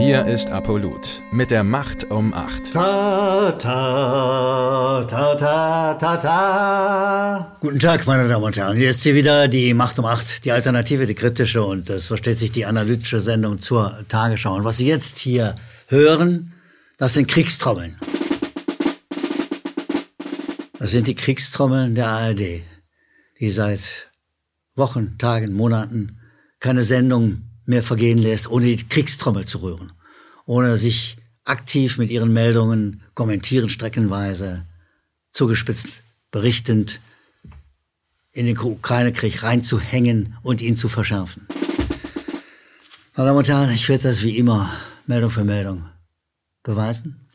Hier ist Apollut mit der Macht um 8. Ta, ta, ta, ta, ta, ta. Guten Tag, meine Damen und Herren. Hier ist sie wieder, die Macht um 8, die Alternative, die kritische und es versteht sich die analytische Sendung zur Tagesschau. Und was Sie jetzt hier hören, das sind Kriegstrommeln. Das sind die Kriegstrommeln der ARD, die seit Wochen, Tagen, Monaten keine Sendung mehr vergehen lässt, ohne die Kriegstrommel zu rühren, ohne sich aktiv mit ihren Meldungen kommentieren streckenweise, zugespitzt, berichtend in den Ukraine-Krieg reinzuhängen und ihn zu verschärfen. Meine Damen und Herren, ich werde das wie immer Meldung für Meldung beweisen.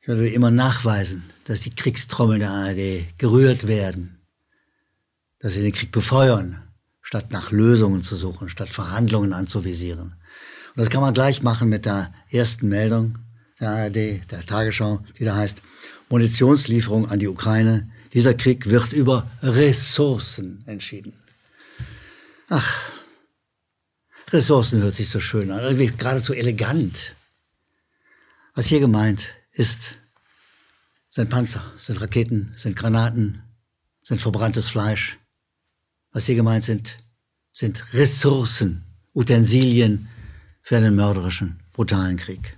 Ich werde wie immer nachweisen, dass die Kriegstrommeln der ARD gerührt werden, dass sie den Krieg befeuern, statt nach Lösungen zu suchen, statt Verhandlungen anzuvisieren. Und das kann man gleich machen mit der ersten Meldung der ARD, der Tagesschau, die da heißt, Munitionslieferung an die Ukraine. Dieser Krieg wird über Ressourcen entschieden. Ach, Ressourcen hört sich so schön an, geradezu elegant. Was hier gemeint ist, sind Panzer, sind Raketen, sind Granaten, sind verbranntes Fleisch, was hier gemeint sind, sind Ressourcen, Utensilien für einen mörderischen, brutalen Krieg.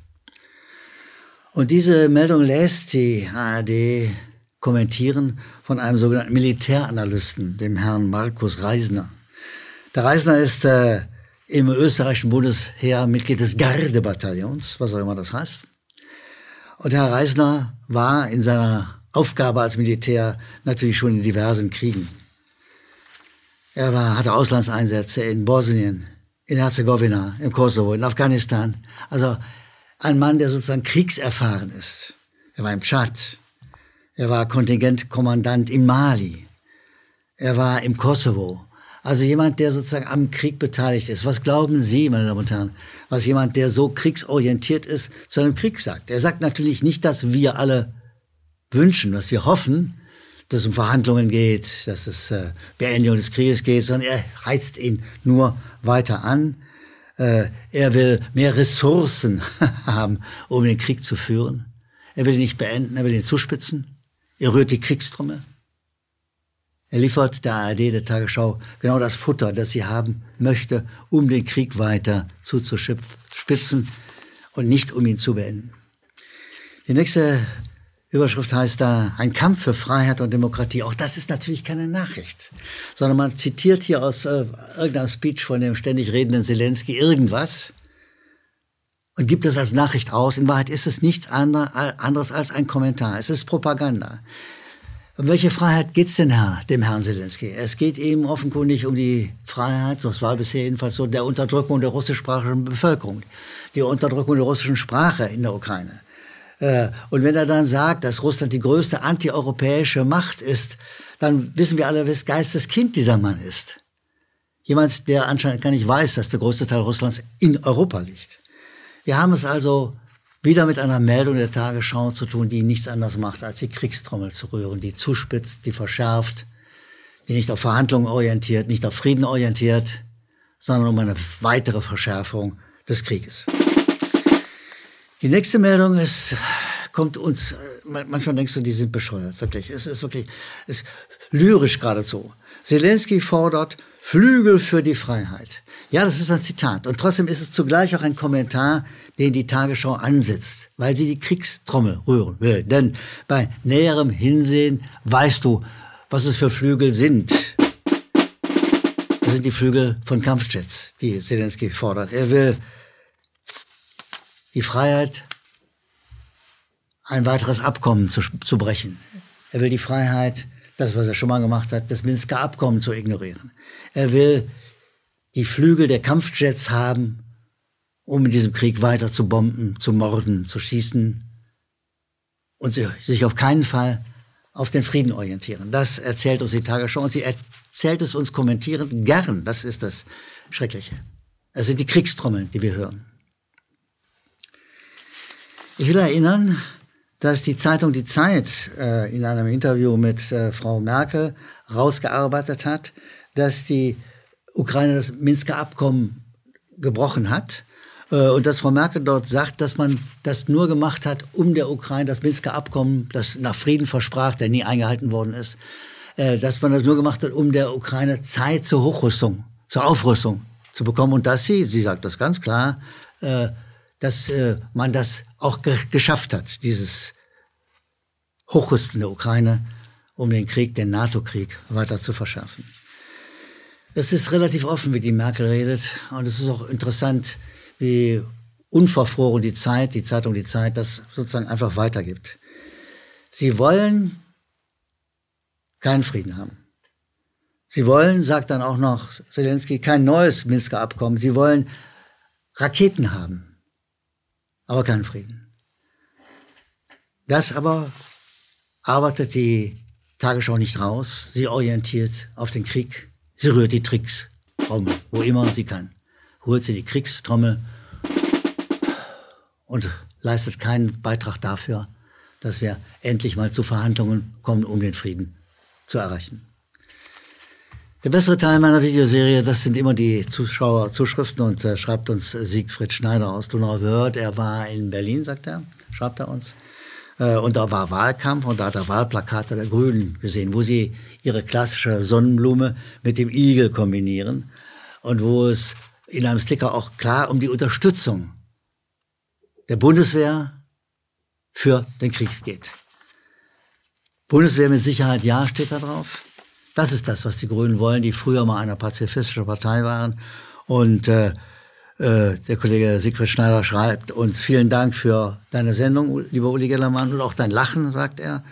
Und diese Meldung lässt die ARD kommentieren von einem sogenannten Militäranalysten, dem Herrn Markus Reisner. Der Reisner ist äh, im österreichischen Bundesheer Mitglied des Gardebataillons, was auch immer das heißt. Und Herr Reisner war in seiner Aufgabe als Militär natürlich schon in diversen Kriegen er war, hatte Auslandseinsätze in Bosnien, in Herzegowina, im Kosovo, in Afghanistan. Also ein Mann, der sozusagen kriegserfahren ist. Er war im Tschad. Er war Kontingentkommandant in Mali. Er war im Kosovo. Also jemand, der sozusagen am Krieg beteiligt ist. Was glauben Sie, meine Damen und Herren, was jemand, der so kriegsorientiert ist, zu einem Krieg sagt? Er sagt natürlich nicht, dass wir alle wünschen, was wir hoffen, dass es um Verhandlungen geht, dass es äh, Beendigung des Krieges geht, sondern er heizt ihn nur weiter an. Äh, er will mehr Ressourcen haben, um den Krieg zu führen. Er will ihn nicht beenden, er will ihn zuspitzen. Er rührt die Kriegstrommel. Er liefert der ARD, der Tagesschau, genau das Futter, das sie haben möchte, um den Krieg weiter zuzuspitzen und nicht um ihn zu beenden. Die nächste Überschrift heißt da ein Kampf für Freiheit und Demokratie. Auch das ist natürlich keine Nachricht, sondern man zitiert hier aus äh, irgendeinem Speech von dem ständig redenden Zelensky irgendwas und gibt es als Nachricht aus. In Wahrheit ist es nichts anderes als ein Kommentar. Es ist Propaganda. Um welche Freiheit geht's denn Herr, dem Herrn Zelensky? Es geht ihm offenkundig um die Freiheit, das war bisher jedenfalls so, der Unterdrückung der russischsprachigen Bevölkerung, die Unterdrückung der russischen Sprache in der Ukraine und wenn er dann sagt, dass Russland die größte antieuropäische Macht ist, dann wissen wir alle, wes Geisteskind dieser Mann ist. Jemand, der anscheinend gar nicht weiß, dass der größte Teil Russlands in Europa liegt. Wir haben es also wieder mit einer Meldung der Tagesschau zu tun, die nichts anderes macht, als die Kriegstrommel zu rühren, die zuspitzt, die verschärft, die nicht auf Verhandlungen orientiert, nicht auf Frieden orientiert, sondern um eine weitere Verschärfung des Krieges. Die nächste Meldung ist, kommt uns, manchmal denkst du, die sind bescheuert, wirklich. Es ist wirklich, es ist lyrisch geradezu. Zelensky fordert Flügel für die Freiheit. Ja, das ist ein Zitat. Und trotzdem ist es zugleich auch ein Kommentar, den die Tagesschau ansetzt, weil sie die Kriegstrommel rühren will. Denn bei näherem Hinsehen weißt du, was es für Flügel sind. Das sind die Flügel von Kampfjets, die Zelensky fordert. Er will die Freiheit, ein weiteres Abkommen zu, zu brechen. Er will die Freiheit, das, was er schon mal gemacht hat, das Minsker Abkommen zu ignorieren. Er will die Flügel der Kampfjets haben, um in diesem Krieg weiter zu bomben, zu morden, zu schießen und sich auf keinen Fall auf den Frieden orientieren. Das erzählt uns die Tagesschau und sie erzählt es uns kommentierend gern. Das ist das Schreckliche. Es sind die Kriegstrommeln, die wir hören. Ich will erinnern, dass die Zeitung Die Zeit äh, in einem Interview mit äh, Frau Merkel rausgearbeitet hat, dass die Ukraine das Minsker Abkommen gebrochen hat Äh, und dass Frau Merkel dort sagt, dass man das nur gemacht hat, um der Ukraine das Minsker Abkommen, das nach Frieden versprach, der nie eingehalten worden ist, äh, dass man das nur gemacht hat, um der Ukraine Zeit zur Hochrüstung, zur Aufrüstung zu bekommen. Und dass sie, sie sagt das ganz klar, äh, dass man das auch geschafft hat, dieses Hochrüsten der Ukraine, um den Krieg, den NATO-Krieg weiter zu verschärfen. Es ist relativ offen, wie die Merkel redet. Und es ist auch interessant, wie unverfroren die Zeit, die Zeitung Die Zeit, das sozusagen einfach weitergibt. Sie wollen keinen Frieden haben. Sie wollen, sagt dann auch noch Zelensky, kein neues Minsker Abkommen. Sie wollen Raketen haben, aber keinen Frieden. Das aber arbeitet die Tagesschau nicht raus. Sie orientiert auf den Krieg. Sie rührt die Tricks, wo immer sie kann holt sie die Kriegstrommel und leistet keinen Beitrag dafür, dass wir endlich mal zu Verhandlungen kommen, um den Frieden zu erreichen. Der bessere Teil meiner Videoserie, das sind immer die Zuschauerzuschriften und äh, schreibt uns Siegfried Schneider aus Donau gehört. Er war in Berlin, sagt er, schreibt er uns. Äh, und da war Wahlkampf und da hat er Wahlplakate der Grünen gesehen, wo sie ihre klassische Sonnenblume mit dem Igel kombinieren und wo es in einem Sticker auch klar um die Unterstützung der Bundeswehr für den Krieg geht. Bundeswehr mit Sicherheit ja steht da drauf. Das ist das, was die Grünen wollen, die früher mal eine pazifistische Partei waren. Und äh, äh, der Kollege Siegfried Schneider schreibt uns vielen Dank für deine Sendung, lieber Uli Gellermann, und auch dein Lachen, sagt er.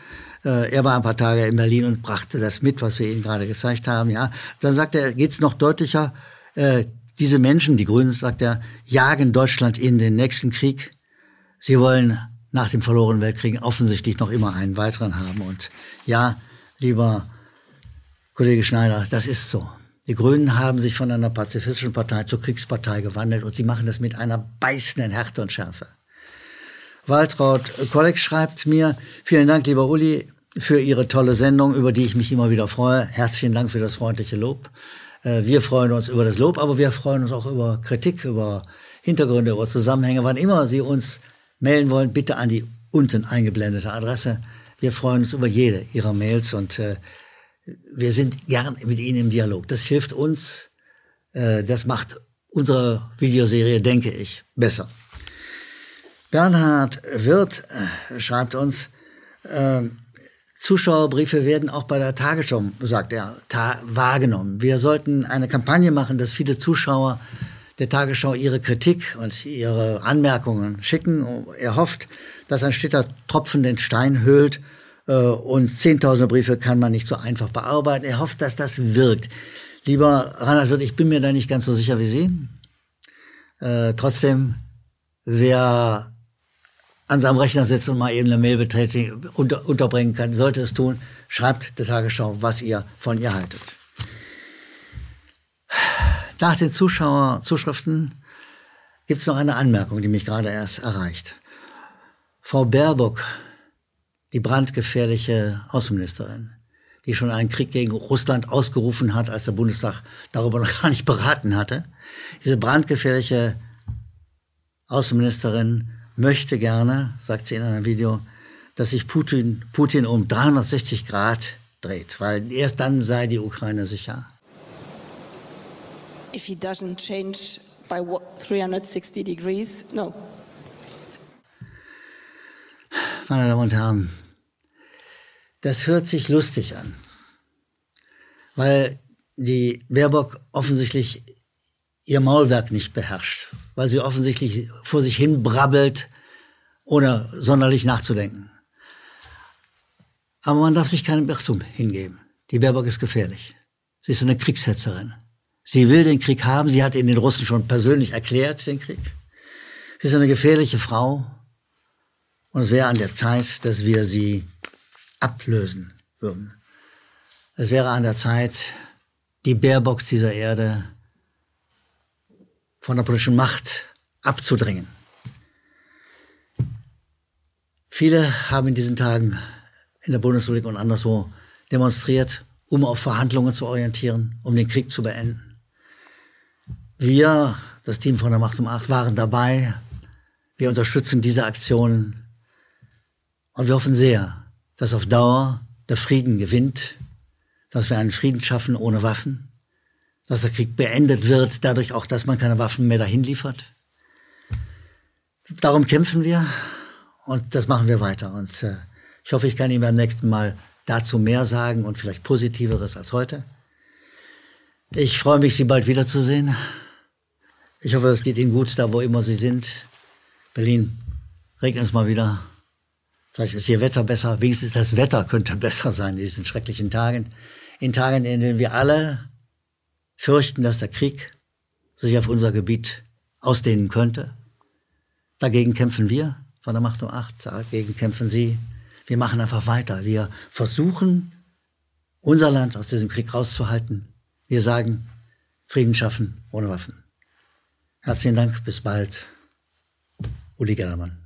Äh, er war ein paar Tage in Berlin und brachte das mit, was wir Ihnen gerade gezeigt haben. Ja, dann sagt er, geht's noch deutlicher. Äh, diese Menschen, die Grünen, sagt er, jagen Deutschland in den nächsten Krieg. Sie wollen nach dem verlorenen Weltkrieg offensichtlich noch immer einen weiteren haben. Und ja, lieber Kollege Schneider, das ist so. Die Grünen haben sich von einer pazifistischen Partei zur Kriegspartei gewandelt und sie machen das mit einer beißenden Härte und Schärfe. Waltraud Kolleg schreibt mir, vielen Dank, lieber Uli, für Ihre tolle Sendung, über die ich mich immer wieder freue. Herzlichen Dank für das freundliche Lob. Äh, wir freuen uns über das Lob, aber wir freuen uns auch über Kritik, über Hintergründe, über Zusammenhänge. Wann immer Sie uns melden wollen, bitte an die unten eingeblendete Adresse. Wir freuen uns über jede Ihrer Mails und äh, wir sind gern mit Ihnen im Dialog. Das hilft uns, äh, das macht unsere Videoserie, denke ich, besser. Bernhard Wirth äh, schreibt uns, äh, Zuschauerbriefe werden auch bei der Tagesschau, sagt er, wahrgenommen. Wir sollten eine Kampagne machen, dass viele Zuschauer der Tagesschau ihre Kritik und ihre Anmerkungen schicken. Er hofft, dass ein steter Tropfen den Stein höhlt und zehntausende Briefe kann man nicht so einfach bearbeiten. Er hofft, dass das wirkt. Lieber Reinhard Wirth, ich bin mir da nicht ganz so sicher wie Sie. Äh, trotzdem, wer an seinem Rechner sitzt und mal eben eine Mail betätigen, unter, unterbringen kann, sollte es tun, schreibt der Tagesschau, was ihr von ihr haltet. Nach den Zuschauerzuschriften gibt es noch eine Anmerkung, die mich gerade erst erreicht. Frau Baerbock, die brandgefährliche Außenministerin, die schon einen Krieg gegen Russland ausgerufen hat, als der Bundestag darüber noch gar nicht beraten hatte, diese brandgefährliche Außenministerin möchte gerne, sagt sie in einem Video, dass sich Putin, Putin um 360 Grad dreht, weil erst dann sei die Ukraine sicher. If he doesn't change by 360 degrees, no. Meine Damen und Herren, das hört sich lustig an, weil die Baerbock offensichtlich ihr Maulwerk nicht beherrscht, weil sie offensichtlich vor sich hin brabbelt, ohne sonderlich nachzudenken. Aber man darf sich keinem Irrtum hingeben. Die Baerbock ist gefährlich. Sie ist eine Kriegshetzerin. Sie will den Krieg haben. Sie hat ihn den Russen schon persönlich erklärt, den Krieg. Sie ist eine gefährliche Frau. Und es wäre an der Zeit, dass wir sie ablösen würden. Es wäre an der Zeit, die Baerbocks dieser Erde von der politischen Macht abzudrängen. Viele haben in diesen Tagen in der Bundesrepublik und anderswo demonstriert, um auf Verhandlungen zu orientieren, um den Krieg zu beenden. Wir das Team von der Macht um Acht waren dabei. Wir unterstützen diese Aktionen und wir hoffen sehr, dass auf Dauer der Frieden gewinnt, dass wir einen Frieden schaffen ohne Waffen, dass der Krieg beendet wird, dadurch auch, dass man keine Waffen mehr dahin liefert. Darum kämpfen wir und das machen wir weiter. Und äh, ich hoffe, ich kann Ihnen beim nächsten Mal dazu mehr sagen und vielleicht Positiveres als heute. Ich freue mich, Sie bald wiederzusehen. Ich hoffe, es geht Ihnen gut, da wo immer Sie sind. Berlin, regnet es mal wieder. Vielleicht ist Ihr Wetter besser. Wenigstens das Wetter könnte besser sein in diesen schrecklichen Tagen. In Tagen, in denen wir alle fürchten, dass der Krieg sich auf unser Gebiet ausdehnen könnte. Dagegen kämpfen wir von der Macht um acht. Dagegen kämpfen Sie. Wir machen einfach weiter. Wir versuchen, unser Land aus diesem Krieg rauszuhalten. Wir sagen, Frieden schaffen ohne Waffen. Herzlichen Dank, bis bald. Uli Gellermann.